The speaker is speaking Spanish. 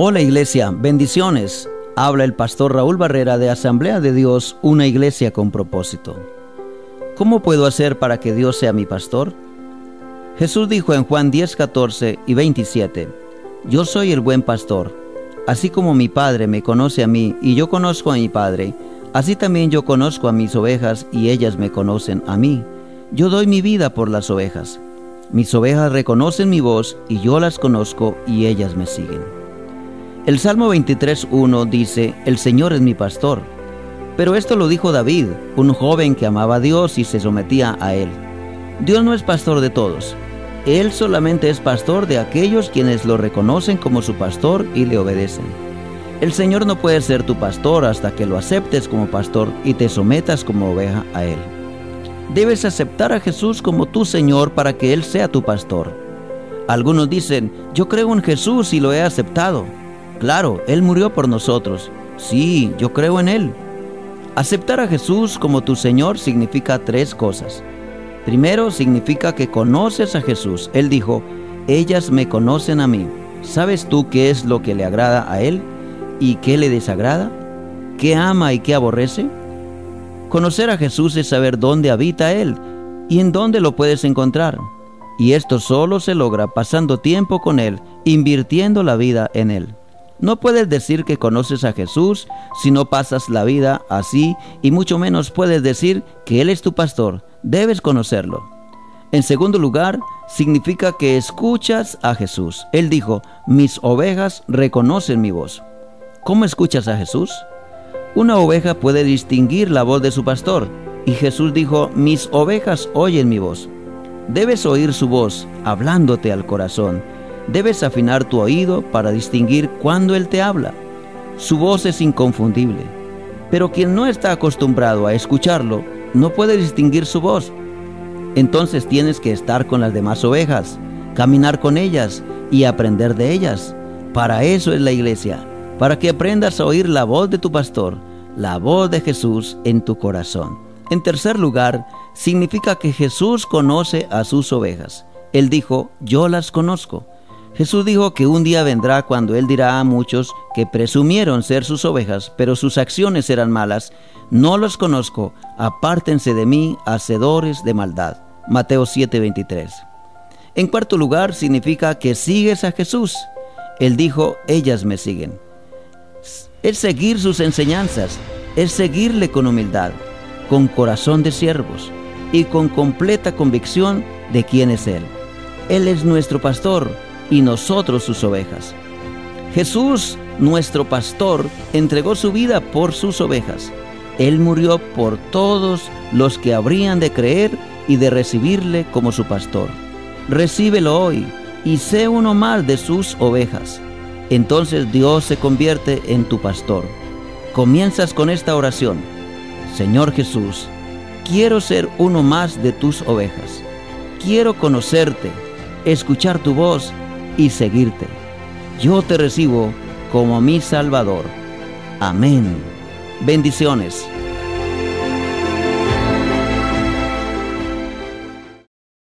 Hola iglesia, bendiciones. Habla el pastor Raúl Barrera de Asamblea de Dios, una iglesia con propósito. ¿Cómo puedo hacer para que Dios sea mi pastor? Jesús dijo en Juan 10, 14 y 27, Yo soy el buen pastor, así como mi Padre me conoce a mí y yo conozco a mi Padre, así también yo conozco a mis ovejas y ellas me conocen a mí. Yo doy mi vida por las ovejas. Mis ovejas reconocen mi voz y yo las conozco y ellas me siguen. El Salmo 23.1 dice, El Señor es mi pastor. Pero esto lo dijo David, un joven que amaba a Dios y se sometía a Él. Dios no es pastor de todos. Él solamente es pastor de aquellos quienes lo reconocen como su pastor y le obedecen. El Señor no puede ser tu pastor hasta que lo aceptes como pastor y te sometas como oveja a Él. Debes aceptar a Jesús como tu Señor para que Él sea tu pastor. Algunos dicen, yo creo en Jesús y lo he aceptado. Claro, Él murió por nosotros. Sí, yo creo en Él. Aceptar a Jesús como tu Señor significa tres cosas. Primero, significa que conoces a Jesús. Él dijo, ellas me conocen a mí. ¿Sabes tú qué es lo que le agrada a Él y qué le desagrada? ¿Qué ama y qué aborrece? Conocer a Jesús es saber dónde habita Él y en dónde lo puedes encontrar. Y esto solo se logra pasando tiempo con Él, invirtiendo la vida en Él. No puedes decir que conoces a Jesús si no pasas la vida así y mucho menos puedes decir que Él es tu pastor. Debes conocerlo. En segundo lugar, significa que escuchas a Jesús. Él dijo, mis ovejas reconocen mi voz. ¿Cómo escuchas a Jesús? Una oveja puede distinguir la voz de su pastor, y Jesús dijo, mis ovejas oyen mi voz. Debes oír su voz, hablándote al corazón. Debes afinar tu oído para distinguir cuando Él te habla. Su voz es inconfundible, pero quien no está acostumbrado a escucharlo, no puede distinguir su voz. Entonces tienes que estar con las demás ovejas, caminar con ellas y aprender de ellas. Para eso es la iglesia para que aprendas a oír la voz de tu pastor, la voz de Jesús en tu corazón. En tercer lugar, significa que Jesús conoce a sus ovejas. Él dijo, yo las conozco. Jesús dijo que un día vendrá cuando Él dirá a muchos que presumieron ser sus ovejas, pero sus acciones eran malas, no los conozco, apártense de mí, hacedores de maldad. Mateo 7:23. En cuarto lugar, significa que sigues a Jesús. Él dijo, ellas me siguen es seguir sus enseñanzas, es seguirle con humildad, con corazón de siervos y con completa convicción de quién es Él. Él es nuestro pastor y nosotros sus ovejas. Jesús, nuestro pastor, entregó su vida por sus ovejas. Él murió por todos los que habrían de creer y de recibirle como su pastor. Recíbelo hoy y sé uno más de sus ovejas entonces Dios se convierte en tu pastor. Comienzas con esta oración. Señor Jesús, quiero ser uno más de tus ovejas. Quiero conocerte, escuchar tu voz y seguirte. Yo te recibo como mi Salvador. Amén. Bendiciones.